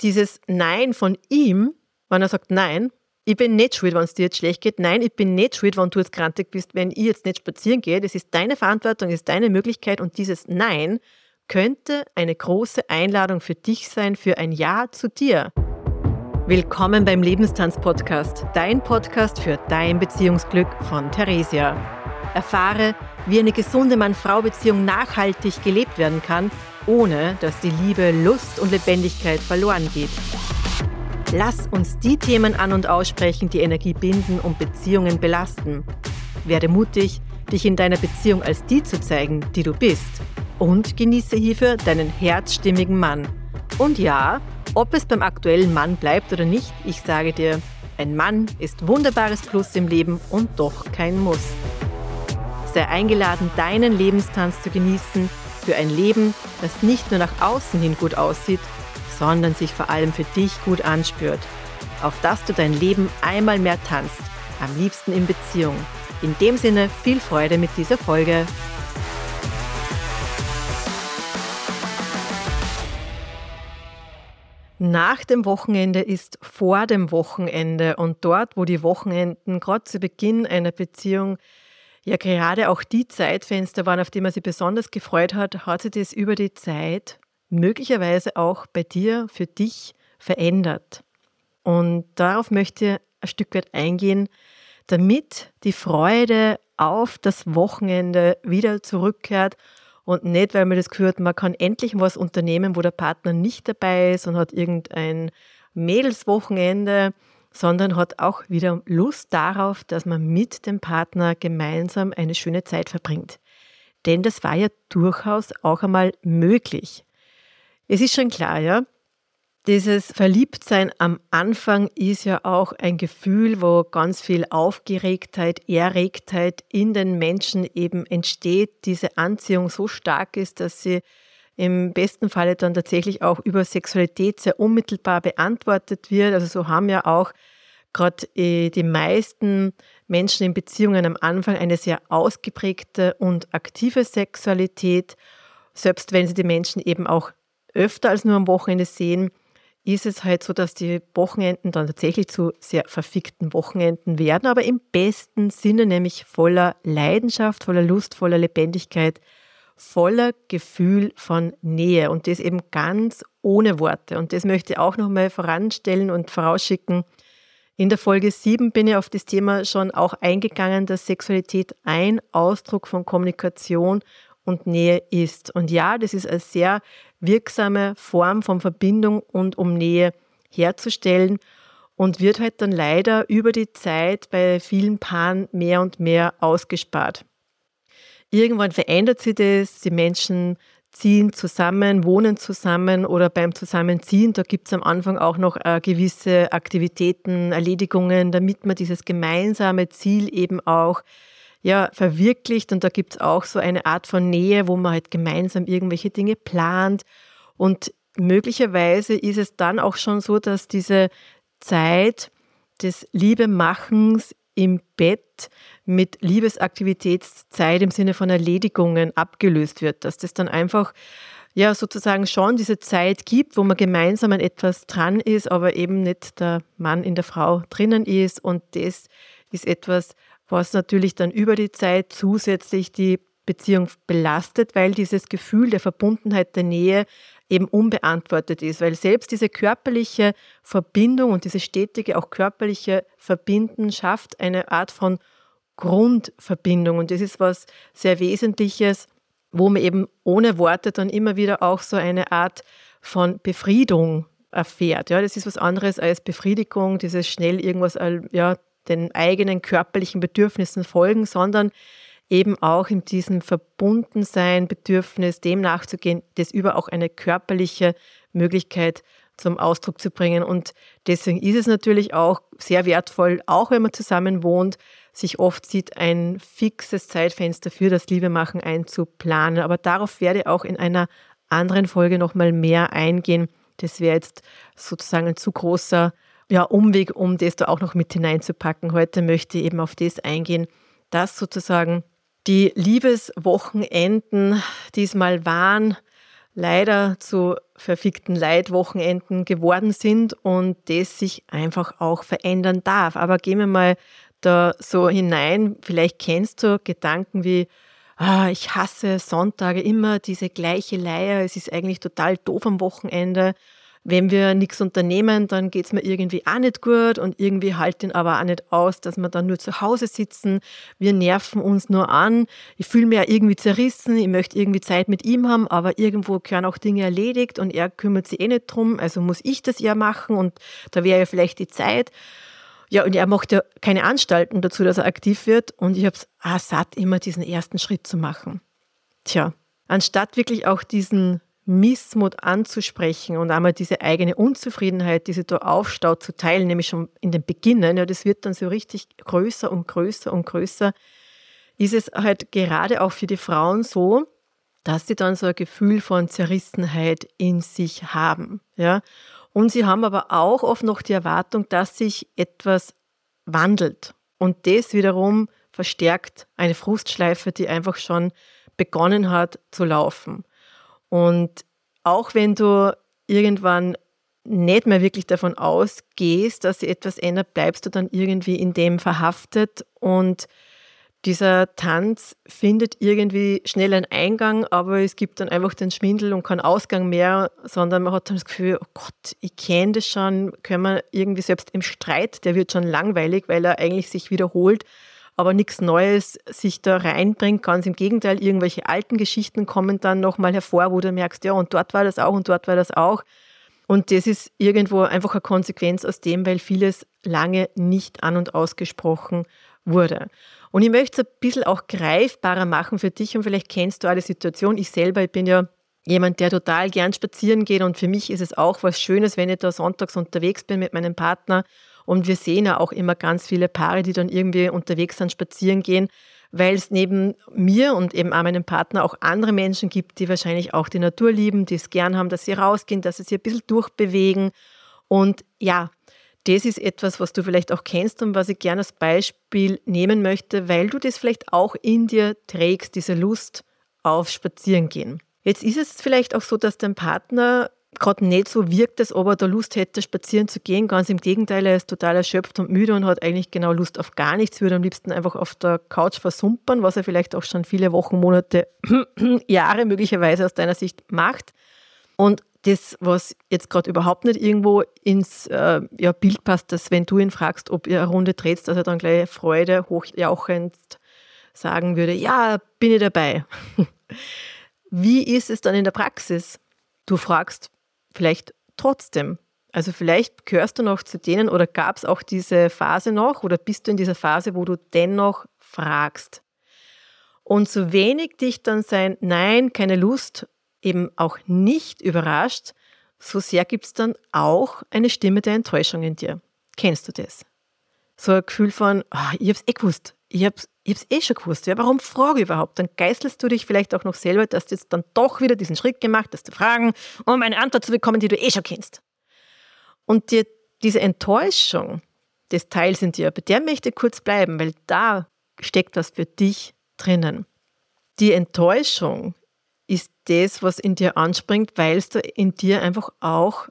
dieses Nein von ihm, wenn er sagt, nein, ich bin nicht schuld, wenn es dir jetzt schlecht geht. Nein, ich bin nicht schuld, wenn du jetzt krantig bist, wenn ich jetzt nicht spazieren gehe. Das ist deine Verantwortung, das ist deine Möglichkeit. Und dieses Nein könnte eine große Einladung für dich sein, für ein Ja zu dir. Willkommen beim Lebenstanz-Podcast, dein Podcast für dein Beziehungsglück von Theresia. Erfahre, wie eine gesunde Mann-Frau-Beziehung nachhaltig gelebt werden kann, ohne dass die Liebe, Lust und Lebendigkeit verloren geht. Lass uns die Themen an und aussprechen, die Energie binden und Beziehungen belasten. Werde mutig, dich in deiner Beziehung als die zu zeigen, die du bist. Und genieße hierfür deinen herzstimmigen Mann. Und ja, ob es beim aktuellen Mann bleibt oder nicht, ich sage dir, ein Mann ist wunderbares Plus im Leben und doch kein Muss. Sei eingeladen, deinen Lebenstanz zu genießen für ein Leben, das nicht nur nach außen hin gut aussieht, sondern sich vor allem für dich gut anspürt. Auf dass du dein Leben einmal mehr tanzt, am liebsten in Beziehung. In dem Sinne viel Freude mit dieser Folge. Nach dem Wochenende ist vor dem Wochenende und dort, wo die Wochenenden gerade zu Beginn einer Beziehung ja gerade auch die Zeitfenster waren, auf die man sich besonders gefreut hat, hat sich das über die Zeit möglicherweise auch bei dir, für dich verändert. Und darauf möchte ich ein Stück weit eingehen, damit die Freude auf das Wochenende wieder zurückkehrt und nicht, weil man das hat, man kann endlich was unternehmen, wo der Partner nicht dabei ist und hat irgendein Mädelswochenende, sondern hat auch wieder Lust darauf, dass man mit dem Partner gemeinsam eine schöne Zeit verbringt. Denn das war ja durchaus auch einmal möglich. Es ist schon klar, ja. Dieses Verliebtsein am Anfang ist ja auch ein Gefühl, wo ganz viel Aufgeregtheit, Erregtheit in den Menschen eben entsteht, diese Anziehung so stark ist, dass sie im besten Falle dann tatsächlich auch über Sexualität sehr unmittelbar beantwortet wird. Also so haben ja auch gerade äh, die meisten Menschen in Beziehungen am Anfang eine sehr ausgeprägte und aktive Sexualität, selbst wenn sie die Menschen eben auch öfter als nur am Wochenende sehen, ist es halt so, dass die Wochenenden dann tatsächlich zu sehr verfickten Wochenenden werden, aber im besten Sinne, nämlich voller Leidenschaft, voller Lust, voller Lebendigkeit, voller Gefühl von Nähe und das eben ganz ohne Worte. Und das möchte ich auch nochmal voranstellen und vorausschicken. In der Folge 7 bin ich auf das Thema schon auch eingegangen, dass Sexualität ein Ausdruck von Kommunikation und Nähe ist. Und ja, das ist eine sehr wirksame Form von Verbindung und um Nähe herzustellen und wird halt dann leider über die Zeit bei vielen Paaren mehr und mehr ausgespart. Irgendwann verändert sich das, die Menschen ziehen zusammen, wohnen zusammen oder beim Zusammenziehen, da gibt es am Anfang auch noch äh, gewisse Aktivitäten, Erledigungen, damit man dieses gemeinsame Ziel eben auch ja, verwirklicht. Und da gibt es auch so eine Art von Nähe, wo man halt gemeinsam irgendwelche Dinge plant. Und möglicherweise ist es dann auch schon so, dass diese Zeit des Liebemachens im Bett mit Liebesaktivitätszeit im Sinne von Erledigungen abgelöst wird, dass das dann einfach ja sozusagen schon diese Zeit gibt, wo man gemeinsam an etwas dran ist, aber eben nicht der Mann in der Frau drinnen ist. Und das ist etwas, was natürlich dann über die Zeit zusätzlich die Beziehung belastet, weil dieses Gefühl der Verbundenheit, der Nähe eben unbeantwortet ist, weil selbst diese körperliche Verbindung und diese stetige, auch körperliche Verbinden schafft eine Art von Grundverbindung und das ist was sehr Wesentliches, wo man eben ohne Worte dann immer wieder auch so eine Art von Befriedung erfährt. Ja, das ist was anderes als Befriedigung, dieses schnell irgendwas ja, den eigenen körperlichen Bedürfnissen folgen, sondern eben auch in diesem Verbundensein, Bedürfnis, dem nachzugehen, das über auch eine körperliche Möglichkeit zum Ausdruck zu bringen. Und deswegen ist es natürlich auch sehr wertvoll, auch wenn man zusammen wohnt, sich oft sieht, ein fixes Zeitfenster für das Liebemachen einzuplanen. Aber darauf werde ich auch in einer anderen Folge nochmal mehr eingehen. Das wäre jetzt sozusagen ein zu großer ja, Umweg, um das da auch noch mit hineinzupacken. Heute möchte ich eben auf das eingehen, dass sozusagen die Liebeswochenenden diesmal waren, leider zu verfickten Leitwochenenden geworden sind und das sich einfach auch verändern darf. Aber gehen wir mal da so hinein. Vielleicht kennst du Gedanken wie, ah, ich hasse Sonntage immer diese gleiche Leier, es ist eigentlich total doof am Wochenende wenn wir nichts unternehmen, dann geht es mir irgendwie auch nicht gut und irgendwie halten aber auch nicht aus, dass wir dann nur zu Hause sitzen. Wir nerven uns nur an. Ich fühle mich ja irgendwie zerrissen. Ich möchte irgendwie Zeit mit ihm haben, aber irgendwo gehören auch Dinge erledigt und er kümmert sich eh nicht drum. Also muss ich das ja machen und da wäre ja vielleicht die Zeit. Ja, und er macht ja keine Anstalten dazu, dass er aktiv wird. Und ich habe es ah, satt, immer diesen ersten Schritt zu machen. Tja, anstatt wirklich auch diesen Missmut anzusprechen und einmal diese eigene Unzufriedenheit, die sich da aufstaut, zu teilen, nämlich schon in den Beginnen, ja, das wird dann so richtig größer und größer und größer, ist es halt gerade auch für die Frauen so, dass sie dann so ein Gefühl von Zerrissenheit in sich haben. Ja? Und sie haben aber auch oft noch die Erwartung, dass sich etwas wandelt. Und das wiederum verstärkt eine Frustschleife, die einfach schon begonnen hat zu laufen. Und auch wenn du irgendwann nicht mehr wirklich davon ausgehst, dass sich etwas ändert, bleibst du dann irgendwie in dem verhaftet. Und dieser Tanz findet irgendwie schnell einen Eingang, aber es gibt dann einfach den Schwindel und keinen Ausgang mehr, sondern man hat dann das Gefühl, oh Gott, ich kenne das schon, können wir irgendwie selbst im Streit, der wird schon langweilig, weil er eigentlich sich wiederholt aber nichts Neues sich da reinbringt. Ganz im Gegenteil, irgendwelche alten Geschichten kommen dann nochmal hervor, wo du merkst, ja, und dort war das auch und dort war das auch. Und das ist irgendwo einfach eine Konsequenz aus dem, weil vieles lange nicht an und ausgesprochen wurde. Und ich möchte es ein bisschen auch greifbarer machen für dich und vielleicht kennst du alle Situation. Ich selber, ich bin ja jemand, der total gern spazieren geht und für mich ist es auch was Schönes, wenn ich da sonntags unterwegs bin mit meinem Partner und wir sehen ja auch immer ganz viele Paare, die dann irgendwie unterwegs sind, spazieren gehen, weil es neben mir und eben auch meinem Partner auch andere Menschen gibt, die wahrscheinlich auch die Natur lieben, die es gern haben, dass sie rausgehen, dass sie sich ein bisschen durchbewegen. Und ja, das ist etwas, was du vielleicht auch kennst und was ich gerne als Beispiel nehmen möchte, weil du das vielleicht auch in dir trägst, diese Lust auf Spazierengehen. Jetzt ist es vielleicht auch so, dass dein Partner gerade nicht so wirkt, als ob er da Lust hätte, spazieren zu gehen. Ganz im Gegenteil, er ist total erschöpft und müde und hat eigentlich genau Lust auf gar nichts, würde am liebsten einfach auf der Couch versumpern, was er vielleicht auch schon viele Wochen, Monate, Jahre möglicherweise aus deiner Sicht macht. Und das, was jetzt gerade überhaupt nicht irgendwo ins äh, ja, Bild passt, dass wenn du ihn fragst, ob ihr eine Runde dreht, dass er dann gleich Freude hochjauchend sagen würde, ja, bin ich dabei. Wie ist es dann in der Praxis? Du fragst, vielleicht trotzdem. Also vielleicht gehörst du noch zu denen oder gab es auch diese Phase noch oder bist du in dieser Phase, wo du dennoch fragst. Und so wenig dich dann sein Nein, keine Lust eben auch nicht überrascht, so sehr gibt es dann auch eine Stimme der Enttäuschung in dir. Kennst du das? So ein Gefühl von, oh, ich hab's eh gewusst, ich ich hab's eh schon gewusst, ja, warum frage ich überhaupt? Dann geißelst du dich vielleicht auch noch selber, dass du jetzt dann doch wieder diesen Schritt gemacht hast, zu fragen, um eine Antwort zu bekommen, die du eh schon kennst. Und dir diese Enttäuschung des Teils in dir, bei der möchte ich kurz bleiben, weil da steckt was für dich drinnen. Die Enttäuschung ist das, was in dir anspringt, weil es da in dir einfach auch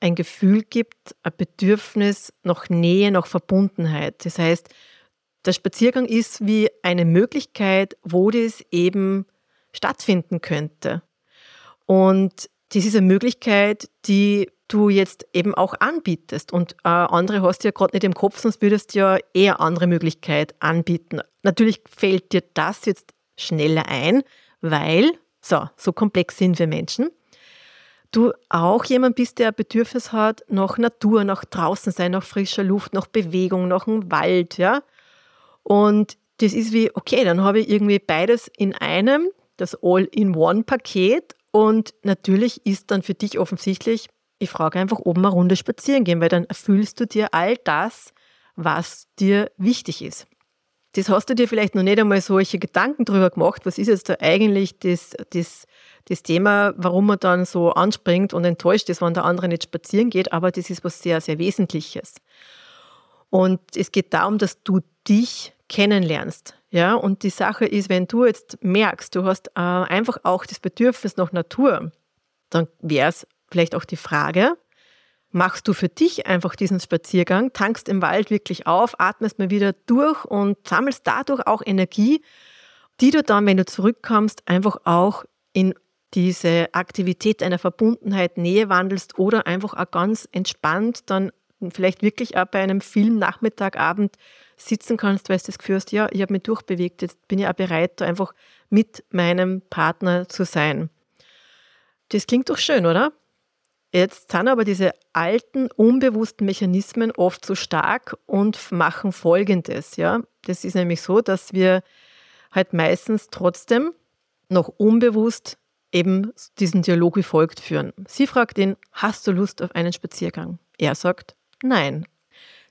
ein Gefühl gibt, ein Bedürfnis nach Nähe, nach Verbundenheit. Das heißt, der Spaziergang ist wie eine Möglichkeit, wo das eben stattfinden könnte. Und das ist eine Möglichkeit, die du jetzt eben auch anbietest. Und äh, andere hast du ja gerade nicht im Kopf, sonst würdest du ja eher andere Möglichkeit anbieten. Natürlich fällt dir das jetzt schneller ein, weil, so, so komplex sind wir Menschen, du auch jemand bist, der Bedürfnis hat nach Natur, nach draußen sein, nach frischer Luft, nach Bewegung, nach einem Wald, ja. Und das ist wie, okay, dann habe ich irgendwie beides in einem, das All-in-One-Paket. Und natürlich ist dann für dich offensichtlich, ich frage einfach oben eine Runde spazieren gehen, weil dann erfüllst du dir all das, was dir wichtig ist. Das hast du dir vielleicht noch nicht einmal solche Gedanken drüber gemacht. Was ist jetzt da eigentlich das, das, das Thema, warum man dann so anspringt und enttäuscht ist, wenn der andere nicht spazieren geht? Aber das ist was sehr, sehr Wesentliches. Und es geht darum, dass du dich kennenlernst. Ja, und die Sache ist, wenn du jetzt merkst, du hast äh, einfach auch das Bedürfnis nach Natur, dann wäre es vielleicht auch die Frage, machst du für dich einfach diesen Spaziergang, tankst im Wald wirklich auf, atmest mal wieder durch und sammelst dadurch auch Energie, die du dann, wenn du zurückkommst, einfach auch in diese Aktivität einer Verbundenheit, Nähe wandelst oder einfach auch ganz entspannt dann vielleicht wirklich auch bei einem Film Nachmittag, Abend sitzen kannst, weil du das Gefühl hast, ja, ich habe mich durchbewegt, jetzt bin ich auch bereit, da einfach mit meinem Partner zu sein. Das klingt doch schön, oder? Jetzt sind aber diese alten, unbewussten Mechanismen oft so stark und machen Folgendes. Ja? Das ist nämlich so, dass wir halt meistens trotzdem noch unbewusst eben diesen Dialog wie folgt führen. Sie fragt ihn, hast du Lust auf einen Spaziergang? Er sagt, nein.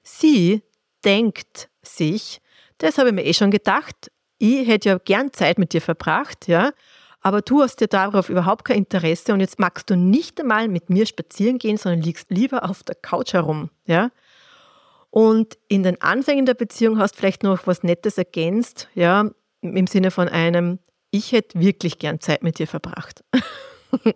Sie denkt sich, das habe ich mir eh schon gedacht, ich hätte ja gern Zeit mit dir verbracht, ja, aber du hast dir darauf überhaupt kein Interesse und jetzt magst du nicht einmal mit mir spazieren gehen, sondern liegst lieber auf der Couch herum, ja. Und in den Anfängen der Beziehung hast vielleicht noch was Nettes ergänzt, ja, im Sinne von einem, ich hätte wirklich gern Zeit mit dir verbracht.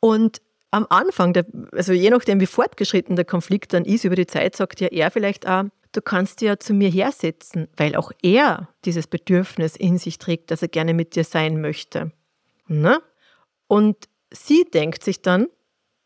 und am Anfang, der, also je nachdem, wie fortgeschritten der Konflikt dann ist über die Zeit, sagt ja er vielleicht auch, du kannst ja zu mir hersetzen, weil auch er dieses Bedürfnis in sich trägt, dass er gerne mit dir sein möchte. Ne? Und sie denkt sich dann,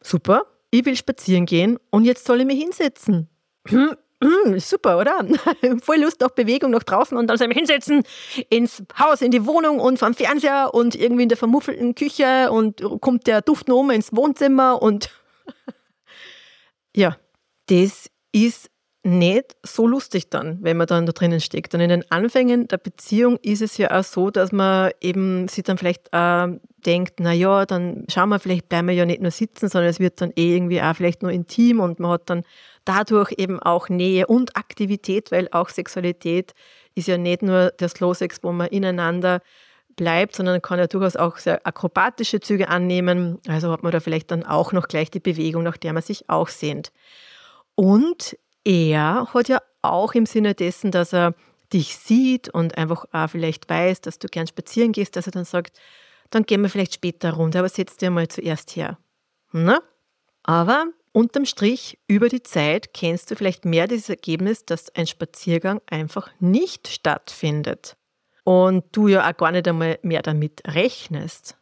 super, ich will spazieren gehen und jetzt soll ich mich hinsetzen. Hm, hm, super, oder? Voll Lust auf Bewegung nach draußen und dann soll ich mich hinsetzen ins Haus, in die Wohnung und vom Fernseher und irgendwie in der vermuffelten Küche und kommt der Duft noch um ins Wohnzimmer und ja, das ist nicht so lustig dann, wenn man dann da drinnen steckt. Und in den Anfängen der Beziehung ist es ja auch so, dass man eben sich dann vielleicht äh, denkt, na ja, dann schauen wir, vielleicht bleiben wir ja nicht nur sitzen, sondern es wird dann eh irgendwie auch vielleicht nur intim und man hat dann dadurch eben auch Nähe und Aktivität, weil auch Sexualität ist ja nicht nur der Slow Sex, wo man ineinander bleibt, sondern kann ja durchaus auch sehr akrobatische Züge annehmen. Also hat man da vielleicht dann auch noch gleich die Bewegung, nach der man sich auch sehnt. Und er hat ja auch im Sinne dessen, dass er dich sieht und einfach auch vielleicht weiß, dass du gern spazieren gehst, dass er dann sagt, dann gehen wir vielleicht später runter, aber setz dir mal zuerst her. Na? Aber unterm Strich, über die Zeit kennst du vielleicht mehr dieses Ergebnis, dass ein Spaziergang einfach nicht stattfindet und du ja auch gar nicht einmal mehr damit rechnest.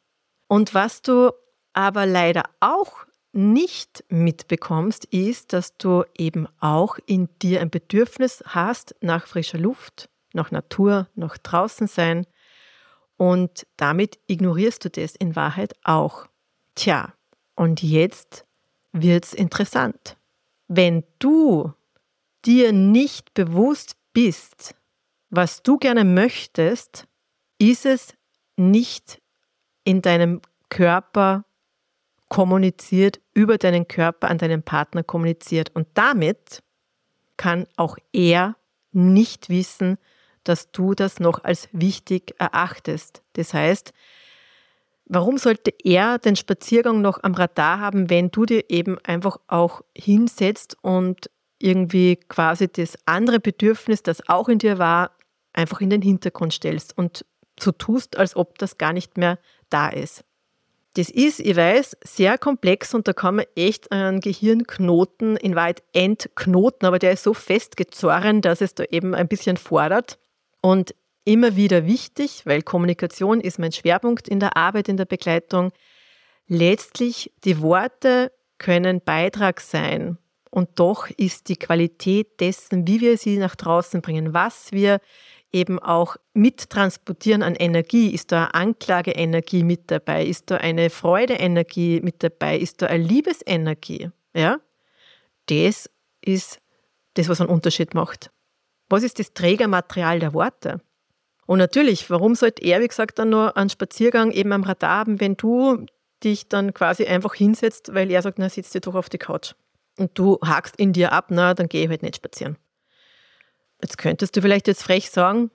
Und was du aber leider auch nicht mitbekommst, ist, dass du eben auch in dir ein Bedürfnis hast nach frischer Luft, nach Natur, nach draußen sein. Und damit ignorierst du das in Wahrheit auch. Tja, und jetzt wird's interessant. Wenn du dir nicht bewusst bist, was du gerne möchtest, ist es nicht in deinem Körper kommuniziert, über deinen Körper an deinen Partner kommuniziert. Und damit kann auch er nicht wissen, dass du das noch als wichtig erachtest. Das heißt, warum sollte er den Spaziergang noch am Radar haben, wenn du dir eben einfach auch hinsetzt und irgendwie quasi das andere Bedürfnis, das auch in dir war, einfach in den Hintergrund stellst und so tust, als ob das gar nicht mehr da ist. Das ist, ich weiß, sehr komplex und da kann man echt einen Gehirnknoten in weit entknoten, aber der ist so festgezorren, dass es da eben ein bisschen fordert. Und immer wieder wichtig, weil Kommunikation ist mein Schwerpunkt in der Arbeit, in der Begleitung. Letztlich, die Worte können Beitrag sein und doch ist die Qualität dessen, wie wir sie nach draußen bringen, was wir eben auch mittransportieren an Energie? Ist da Anklageenergie mit dabei? Ist da eine Freudeenergie mit dabei? Ist da eine Liebesenergie? Ja? Das ist das, was einen Unterschied macht. Was ist das Trägermaterial der Worte? Und natürlich, warum sollte er, wie gesagt, dann nur einen Spaziergang eben am Radar haben, wenn du dich dann quasi einfach hinsetzt, weil er sagt, na, sitzt dir doch auf die Couch. Und du hakst in dir ab, na, dann gehe ich halt nicht spazieren. Jetzt könntest du vielleicht jetzt frech sagen,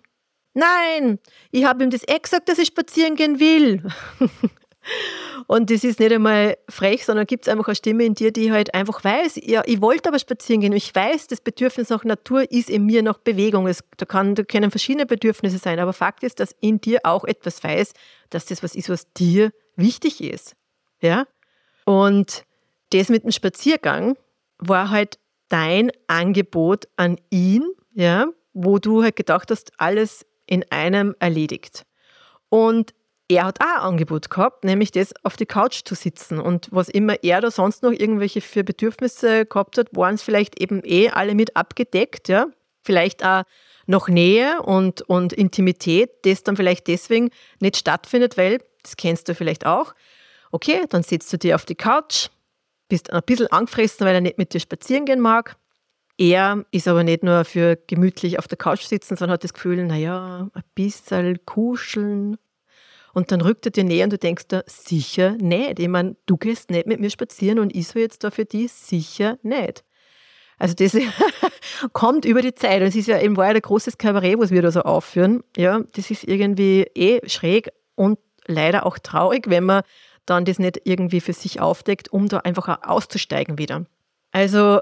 nein, ich habe ihm das eh gesagt, dass ich spazieren gehen will. Und das ist nicht einmal frech, sondern gibt es einfach eine Stimme in dir, die halt einfach weiß, ja, ich wollte aber spazieren gehen. Ich weiß, das Bedürfnis nach Natur ist in mir nach Bewegung. Es, da, kann, da können verschiedene Bedürfnisse sein, aber Fakt ist, dass in dir auch etwas weiß, dass das was ist, was dir wichtig ist. Ja? Und das mit dem Spaziergang war halt dein Angebot an ihn, ja, wo du halt gedacht hast, alles in einem erledigt. Und er hat auch ein Angebot gehabt, nämlich das auf die Couch zu sitzen. Und was immer er da sonst noch irgendwelche für Bedürfnisse gehabt hat, waren es vielleicht eben eh alle mit abgedeckt, ja. Vielleicht auch noch Nähe und, und Intimität, das dann vielleicht deswegen nicht stattfindet, weil, das kennst du vielleicht auch, okay, dann sitzt du dir auf die Couch, bist ein bisschen angefressen, weil er nicht mit dir spazieren gehen mag. Er ist aber nicht nur für gemütlich auf der Couch sitzen, sondern hat das Gefühl, naja, ein bisschen kuscheln, und dann rückt er dir näher und du denkst da, sicher nicht. Ich meine, du gehst nicht mit mir spazieren und ich soll jetzt da für die sicher nicht. Also das kommt über die Zeit. Und es ist ja war ja ein großes Kabarett, was wir da so aufführen. Ja, das ist irgendwie eh schräg und leider auch traurig, wenn man dann das nicht irgendwie für sich aufdeckt, um da einfach auszusteigen wieder. Also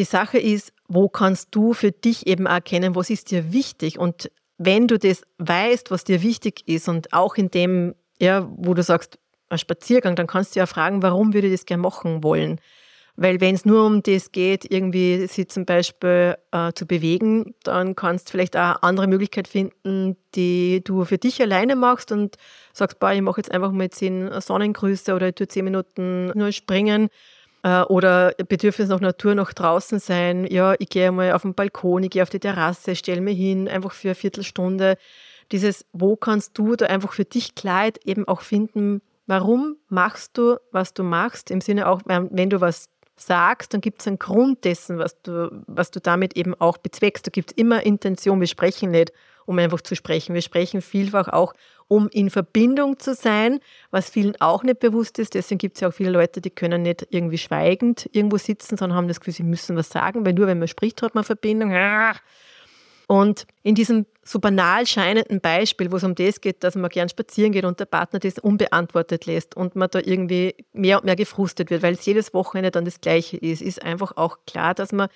die Sache ist, wo kannst du für dich eben erkennen, was ist dir wichtig? Und wenn du das weißt, was dir wichtig ist und auch in dem, ja, wo du sagst, ein Spaziergang, dann kannst du ja fragen, warum würde ich das gerne machen wollen? Weil wenn es nur um das geht, irgendwie sie zum Beispiel äh, zu bewegen, dann kannst du vielleicht auch eine andere Möglichkeit finden, die du für dich alleine machst und sagst, boah, ich mache jetzt einfach mal zehn Sonnengrüße oder ich tue zehn Minuten nur springen oder Bedürfnis nach Natur, nach draußen sein. Ja, ich gehe mal auf den Balkon, ich gehe auf die Terrasse, stelle mich hin, einfach für eine Viertelstunde. Dieses, wo kannst du da einfach für dich Kleid eben auch finden, warum machst du, was du machst, im Sinne auch, wenn du was sagst, dann gibt es einen Grund dessen, was du, was du damit eben auch bezweckst. Da gibt es immer Intention. Wir sprechen nicht, um einfach zu sprechen. Wir sprechen vielfach auch, um in Verbindung zu sein, was vielen auch nicht bewusst ist. Deswegen gibt es ja auch viele Leute, die können nicht irgendwie schweigend irgendwo sitzen, sondern haben das Gefühl, sie müssen was sagen, weil nur wenn man spricht, hat man Verbindung. Und in diesem so banal scheinenden Beispiel, wo es um das geht, dass man gern spazieren geht und der Partner das unbeantwortet lässt und man da irgendwie mehr und mehr gefrustet wird, weil es jedes Wochenende dann das Gleiche ist, ist einfach auch klar, dass man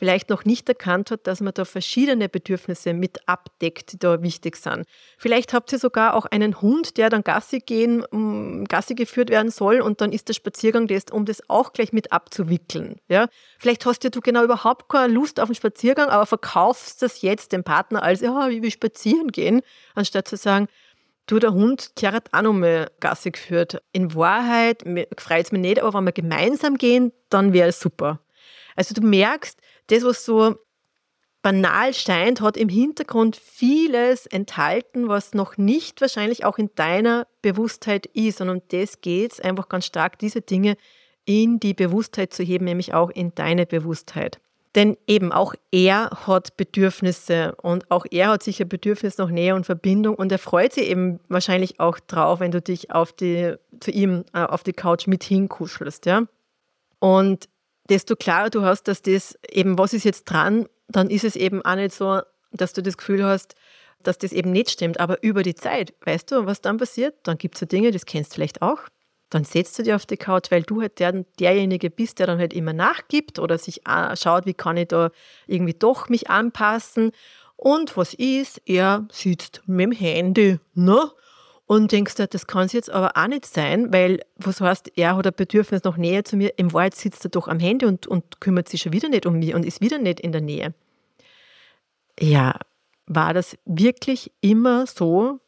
vielleicht noch nicht erkannt hat, dass man da verschiedene Bedürfnisse mit abdeckt, die da wichtig sind. Vielleicht habt ihr sogar auch einen Hund, der dann Gassi gehen, mm, Gassi geführt werden soll und dann ist der Spaziergang das, um das auch gleich mit abzuwickeln. Ja? Vielleicht hast ja du genau überhaupt keine Lust auf einen Spaziergang, aber verkaufst das jetzt dem Partner als, ja, wie wir spazieren gehen, anstatt zu sagen, du, der Hund, der hat auch noch mal Gassi geführt. In Wahrheit freut es mich nicht, aber wenn wir gemeinsam gehen, dann wäre es super. Also du merkst, das, was so banal scheint, hat im Hintergrund vieles enthalten, was noch nicht wahrscheinlich auch in deiner Bewusstheit ist. Und um das geht es einfach ganz stark, diese Dinge in die Bewusstheit zu heben, nämlich auch in deine Bewusstheit. Denn eben auch er hat Bedürfnisse und auch er hat sicher Bedürfnis nach Nähe und Verbindung und er freut sich eben wahrscheinlich auch drauf, wenn du dich auf die, zu ihm äh, auf die Couch mit hinkuschelst. Ja? Und desto klarer du hast, dass das eben, was ist jetzt dran, dann ist es eben auch nicht so, dass du das Gefühl hast, dass das eben nicht stimmt. Aber über die Zeit, weißt du, was dann passiert? Dann gibt es so Dinge, das kennst du vielleicht auch. Dann setzt du dich auf die Couch, weil du halt der, derjenige bist, der dann halt immer nachgibt oder sich schaut, wie kann ich da irgendwie doch mich anpassen. Und was ist? Er sitzt mit dem Handy, ne? Und denkst du, das kann es jetzt aber auch nicht sein, weil, was heißt, er hat ein Bedürfnis nach Nähe zu mir, im Wald sitzt er doch am Handy und, und kümmert sich schon wieder nicht um mich und ist wieder nicht in der Nähe. Ja, war das wirklich immer so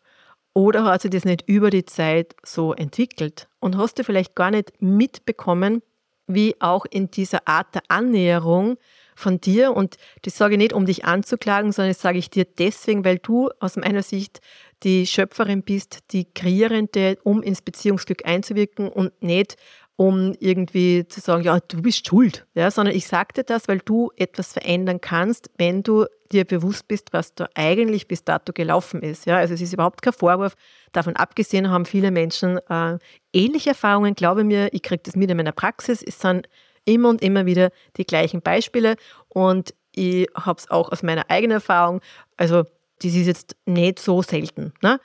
oder hat sich das nicht über die Zeit so entwickelt? Und hast du vielleicht gar nicht mitbekommen, wie auch in dieser Art der Annäherung von dir, und das sage ich nicht, um dich anzuklagen, sondern das sage ich dir deswegen, weil du aus meiner Sicht die Schöpferin bist, die Kreierende, um ins Beziehungsglück einzuwirken und nicht um irgendwie zu sagen, ja, du bist schuld, ja, sondern ich sagte das, weil du etwas verändern kannst, wenn du dir bewusst bist, was da eigentlich bis dato gelaufen ist. Ja, also es ist überhaupt kein Vorwurf. Davon abgesehen haben viele Menschen äh, ähnliche Erfahrungen. Glaube mir, ich kriege das mit in meiner Praxis. Es sind immer und immer wieder die gleichen Beispiele und ich habe es auch aus meiner eigenen Erfahrung. Also das ist jetzt nicht so selten. Ne?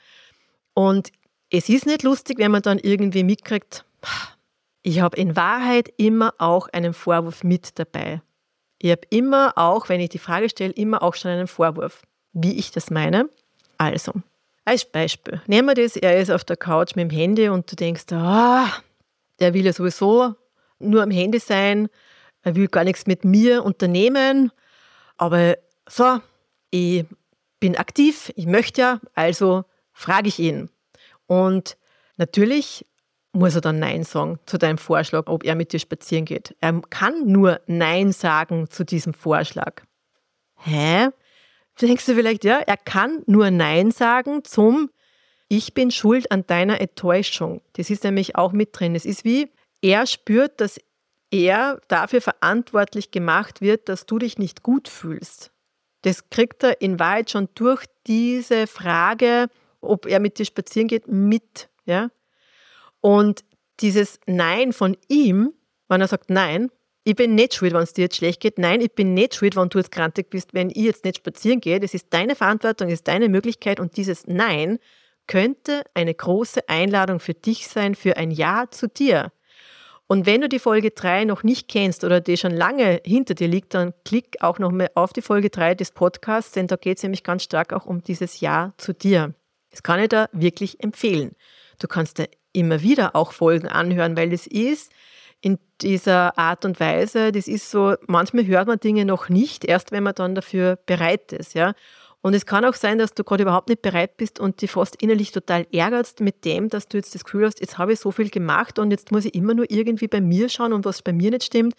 Und es ist nicht lustig, wenn man dann irgendwie mitkriegt, ich habe in Wahrheit immer auch einen Vorwurf mit dabei. Ich habe immer auch, wenn ich die Frage stelle, immer auch schon einen Vorwurf, wie ich das meine. Also, als Beispiel, nehmen wir das, er ist auf der Couch mit dem Handy und du denkst, ah, der will ja sowieso nur am Handy sein, er will gar nichts mit mir unternehmen, aber so, ich bin aktiv, ich möchte ja, also frage ich ihn. Und natürlich muss er dann Nein sagen zu deinem Vorschlag, ob er mit dir spazieren geht. Er kann nur Nein sagen zu diesem Vorschlag. Hä? Denkst du vielleicht, ja, er kann nur Nein sagen zum Ich bin schuld an deiner Enttäuschung. Das ist nämlich auch mit drin. Es ist wie, er spürt, dass er dafür verantwortlich gemacht wird, dass du dich nicht gut fühlst. Das kriegt er in Wahrheit schon durch diese Frage, ob er mit dir spazieren geht, mit. Ja? Und dieses Nein von ihm, wenn er sagt, nein, ich bin nicht schuld, wenn es dir jetzt schlecht geht. Nein, ich bin nicht schuld, wenn du jetzt krantig bist, wenn ich jetzt nicht spazieren gehe. Das ist deine Verantwortung, das ist deine Möglichkeit. Und dieses Nein könnte eine große Einladung für dich sein, für ein Ja zu dir. Und wenn du die Folge 3 noch nicht kennst oder die schon lange hinter dir liegt, dann klick auch noch mal auf die Folge 3 des Podcasts, denn da geht es nämlich ganz stark auch um dieses Ja zu dir. Das kann ich da wirklich empfehlen. Du kannst dir immer wieder auch Folgen anhören, weil das ist in dieser Art und Weise, das ist so, manchmal hört man Dinge noch nicht, erst wenn man dann dafür bereit ist, ja. Und es kann auch sein, dass du gerade überhaupt nicht bereit bist und dich fast innerlich total ärgerst mit dem, dass du jetzt das Gefühl hast, jetzt habe ich so viel gemacht und jetzt muss ich immer nur irgendwie bei mir schauen und was bei mir nicht stimmt.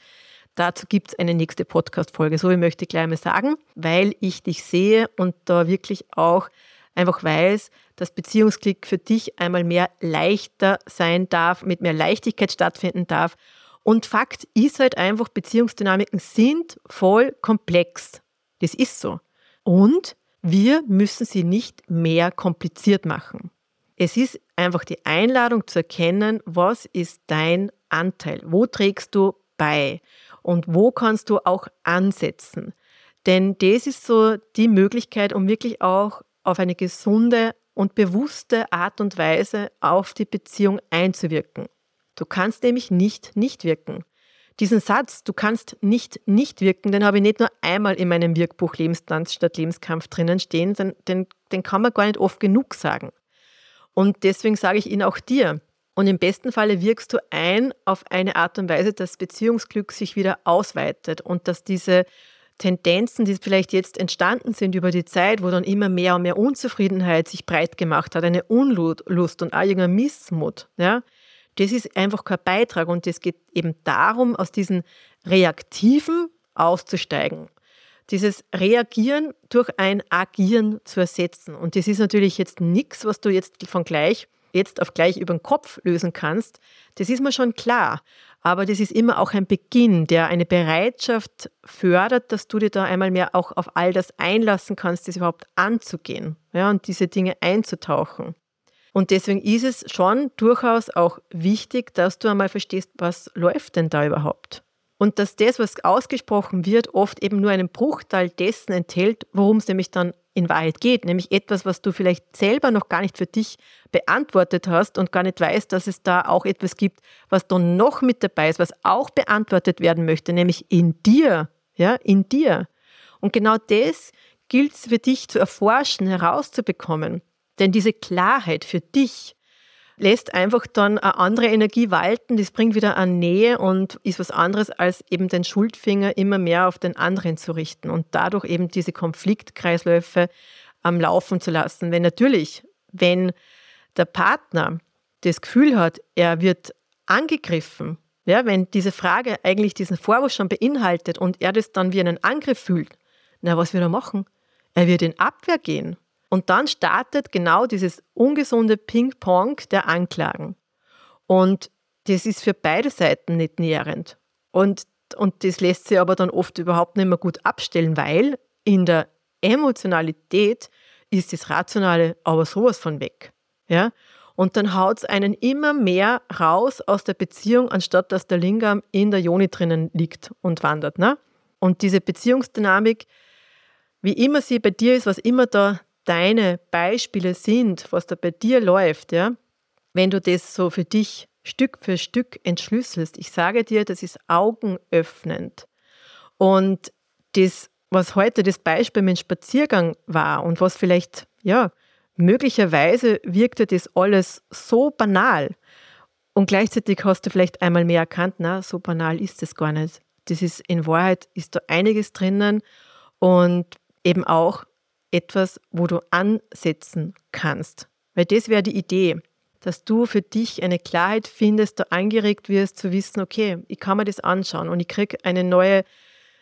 Dazu gibt es eine nächste Podcast-Folge. So wie möchte ich gleich mal sagen, weil ich dich sehe und da wirklich auch einfach weiß, dass Beziehungsklick für dich einmal mehr leichter sein darf, mit mehr Leichtigkeit stattfinden darf. Und Fakt ist halt einfach, Beziehungsdynamiken sind voll komplex. Das ist so. Und wir müssen sie nicht mehr kompliziert machen. Es ist einfach die Einladung zu erkennen, was ist dein Anteil? Wo trägst du bei? Und wo kannst du auch ansetzen? Denn das ist so die Möglichkeit, um wirklich auch auf eine gesunde und bewusste Art und Weise auf die Beziehung einzuwirken. Du kannst nämlich nicht nicht wirken. Diesen Satz, du kannst nicht nicht wirken, den habe ich nicht nur einmal in meinem Wirkbuch Lebenstanz statt Lebenskampf drinnen stehen, den, den, den kann man gar nicht oft genug sagen. Und deswegen sage ich ihn auch dir. Und im besten Falle wirkst du ein auf eine Art und Weise, dass Beziehungsglück sich wieder ausweitet und dass diese Tendenzen, die vielleicht jetzt entstanden sind über die Zeit, wo dann immer mehr und mehr Unzufriedenheit sich breit gemacht hat, eine Unlust und auch irgendein Missmut, ja, das ist einfach kein Beitrag und es geht eben darum, aus diesen Reaktiven auszusteigen. Dieses Reagieren durch ein Agieren zu ersetzen. Und das ist natürlich jetzt nichts, was du jetzt von gleich, jetzt auf gleich über den Kopf lösen kannst. Das ist mir schon klar. Aber das ist immer auch ein Beginn, der eine Bereitschaft fördert, dass du dir da einmal mehr auch auf all das einlassen kannst, das überhaupt anzugehen ja, und diese Dinge einzutauchen. Und deswegen ist es schon durchaus auch wichtig, dass du einmal verstehst, was läuft denn da überhaupt? Und dass das, was ausgesprochen wird, oft eben nur einen Bruchteil dessen enthält, worum es nämlich dann in Wahrheit geht, nämlich etwas, was du vielleicht selber noch gar nicht für dich beantwortet hast und gar nicht weißt, dass es da auch etwas gibt, was dann noch mit dabei ist, was auch beantwortet werden möchte, nämlich in dir, ja, in dir. Und genau das gilt es für dich zu erforschen, herauszubekommen. Denn diese Klarheit für dich lässt einfach dann eine andere Energie walten, das bringt wieder an Nähe und ist was anderes, als eben den Schuldfinger immer mehr auf den anderen zu richten und dadurch eben diese Konfliktkreisläufe am Laufen zu lassen. Wenn natürlich, wenn der Partner das Gefühl hat, er wird angegriffen, ja, wenn diese Frage eigentlich diesen Vorwurf schon beinhaltet und er das dann wie einen Angriff fühlt, na, was wird er machen? Er wird in Abwehr gehen. Und dann startet genau dieses ungesunde Ping-Pong der Anklagen. Und das ist für beide Seiten nicht nährend. Und, und das lässt sich aber dann oft überhaupt nicht mehr gut abstellen, weil in der Emotionalität ist das Rationale aber sowas von weg. Ja? Und dann haut es einen immer mehr raus aus der Beziehung, anstatt dass der Lingam in der Joni drinnen liegt und wandert. Ne? Und diese Beziehungsdynamik, wie immer sie bei dir ist, was immer da deine Beispiele sind, was da bei dir läuft, ja, wenn du das so für dich Stück für Stück entschlüsselst, ich sage dir, das ist augenöffnend. Und das, was heute das Beispiel mit dem Spaziergang war und was vielleicht, ja, möglicherweise wirkte das alles so banal. Und gleichzeitig hast du vielleicht einmal mehr erkannt, na, so banal ist es gar nicht. Das ist in Wahrheit ist da einiges drinnen und eben auch etwas, wo du ansetzen kannst. Weil das wäre die Idee, dass du für dich eine Klarheit findest, da angeregt wirst zu wissen, okay, ich kann mir das anschauen und ich kriege eine neue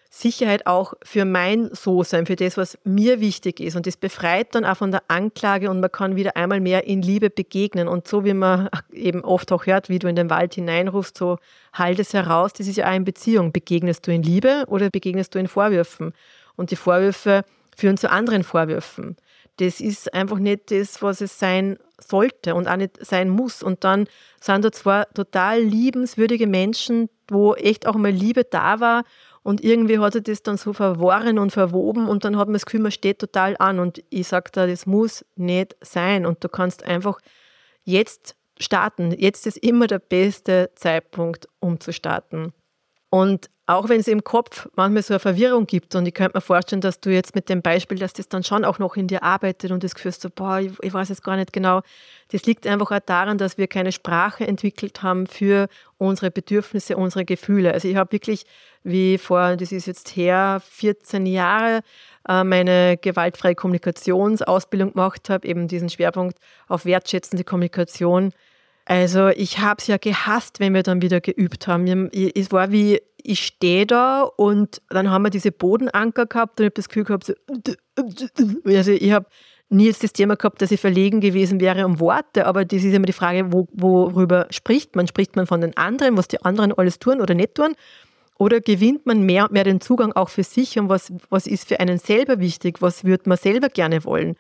Sicherheit auch für mein So-Sein, für das, was mir wichtig ist. Und das befreit dann auch von der Anklage und man kann wieder einmal mehr in Liebe begegnen. Und so wie man eben oft auch hört, wie du in den Wald hineinrufst, so halt es heraus, das ist ja auch in Beziehung. Begegnest du in Liebe oder begegnest du in Vorwürfen? Und die Vorwürfe führen zu anderen Vorwürfen. Das ist einfach nicht das, was es sein sollte und auch nicht sein muss. Und dann sind da zwar total liebenswürdige Menschen, wo echt auch mal Liebe da war und irgendwie hat er das dann so verworren und verwoben und dann hat man das Gefühl, man steht total an. Und ich sage da, das muss nicht sein. Und du kannst einfach jetzt starten. Jetzt ist immer der beste Zeitpunkt, um zu starten. Und auch wenn es im Kopf manchmal so eine Verwirrung gibt und ich könnte mir vorstellen, dass du jetzt mit dem Beispiel, dass das dann schon auch noch in dir arbeitet und das Gefühl so, boah, ich, weiß jetzt gar nicht genau. Das liegt einfach auch daran, dass wir keine Sprache entwickelt haben für unsere Bedürfnisse, unsere Gefühle. Also ich habe wirklich, wie vor, das ist jetzt her, 14 Jahre, äh, meine gewaltfreie Kommunikationsausbildung gemacht habe, eben diesen Schwerpunkt auf wertschätzende Kommunikation also ich habe es ja gehasst, wenn wir dann wieder geübt haben. Es war wie, ich stehe da und dann haben wir diese Bodenanker gehabt und ich habe das Gefühl gehabt, so, also ich habe nie jetzt das Thema gehabt, dass ich verlegen gewesen wäre um Worte, aber das ist immer die Frage, wo, worüber spricht man? Spricht man von den anderen, was die anderen alles tun oder nicht tun? Oder gewinnt man mehr und mehr den Zugang auch für sich und was, was ist für einen selber wichtig? Was würde man selber gerne wollen?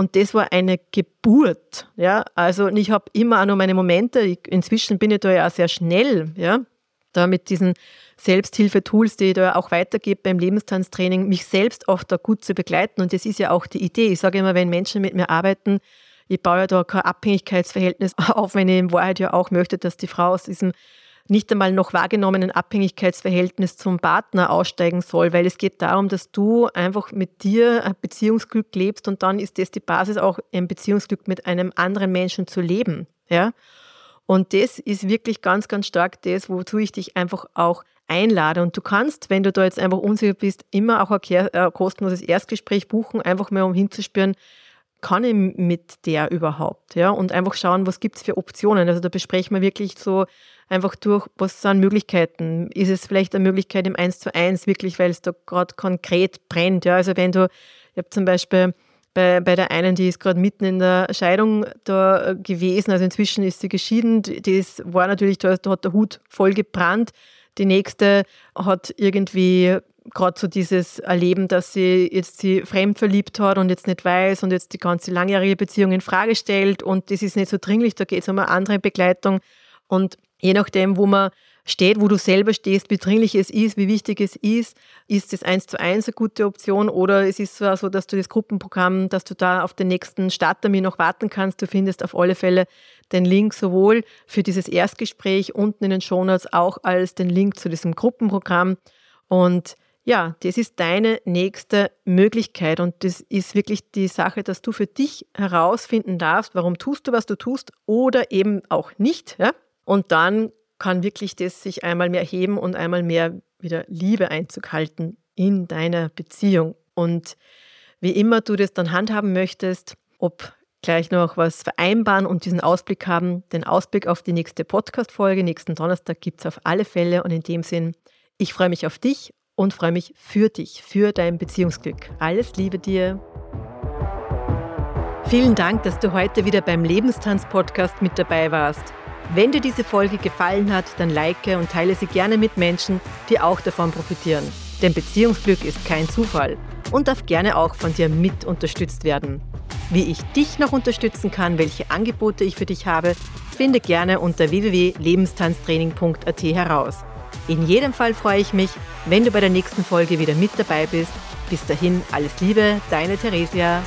Und das war eine Geburt. Ja? Also ich habe immer auch noch meine Momente, ich, inzwischen bin ich da ja auch sehr schnell, ja? da mit diesen Selbsthilfetools, die ich da auch weitergebe beim Lebenstanztraining, mich selbst auch da gut zu begleiten. Und das ist ja auch die Idee. Ich sage immer, wenn Menschen mit mir arbeiten, ich baue ja da kein Abhängigkeitsverhältnis auf, wenn ich in Wahrheit ja auch möchte, dass die Frau aus diesem nicht einmal noch wahrgenommenen Abhängigkeitsverhältnis zum Partner aussteigen soll, weil es geht darum, dass du einfach mit dir ein Beziehungsglück lebst und dann ist das die Basis auch ein Beziehungsglück mit einem anderen Menschen zu leben, ja? Und das ist wirklich ganz, ganz stark das, wozu ich dich einfach auch einlade. Und du kannst, wenn du da jetzt einfach unsicher bist, immer auch ein äh, kostenloses Erstgespräch buchen, einfach mal um hinzuspüren, kann ich mit der überhaupt? Ja? Und einfach schauen, was gibt es für Optionen. Also da besprechen wir wirklich so einfach durch, was sind Möglichkeiten? Ist es vielleicht eine Möglichkeit im 1 zu 1 wirklich, weil es da gerade konkret brennt? Ja? Also wenn du, ich habe zum Beispiel bei, bei der einen, die ist gerade mitten in der Scheidung da gewesen, also inzwischen ist sie geschieden, das war natürlich, da hat der Hut voll gebrannt. Die nächste hat irgendwie gerade so dieses Erleben, dass sie jetzt sie fremd verliebt hat und jetzt nicht weiß und jetzt die ganze langjährige Beziehung in Frage stellt und das ist nicht so dringlich, da geht es um eine andere Begleitung und je nachdem, wo man steht, wo du selber stehst, wie dringlich es ist, wie wichtig es ist, ist das eins zu eins eine gute Option oder es ist so, dass du das Gruppenprogramm, dass du da auf den nächsten Starttermin noch warten kannst. Du findest auf alle Fälle den Link sowohl für dieses Erstgespräch unten in den Shownotes auch als den Link zu diesem Gruppenprogramm und ja, das ist deine nächste Möglichkeit und das ist wirklich die Sache, dass du für dich herausfinden darfst, warum tust du, was du tust oder eben auch nicht. Ja? Und dann kann wirklich das sich einmal mehr heben und einmal mehr wieder Liebe Einzug halten in deiner Beziehung. Und wie immer du das dann handhaben möchtest, ob gleich noch was vereinbaren und diesen Ausblick haben, den Ausblick auf die nächste Podcast-Folge nächsten Donnerstag gibt es auf alle Fälle und in dem Sinn, ich freue mich auf dich und freue mich für dich, für dein Beziehungsglück. Alles Liebe dir. Vielen Dank, dass du heute wieder beim Lebenstanz-Podcast mit dabei warst. Wenn dir diese Folge gefallen hat, dann like und teile sie gerne mit Menschen, die auch davon profitieren. Denn Beziehungsglück ist kein Zufall und darf gerne auch von dir mit unterstützt werden. Wie ich dich noch unterstützen kann, welche Angebote ich für dich habe, finde gerne unter www.lebenstanztraining.at heraus. In jedem Fall freue ich mich, wenn du bei der nächsten Folge wieder mit dabei bist. Bis dahin alles Liebe, deine Theresia.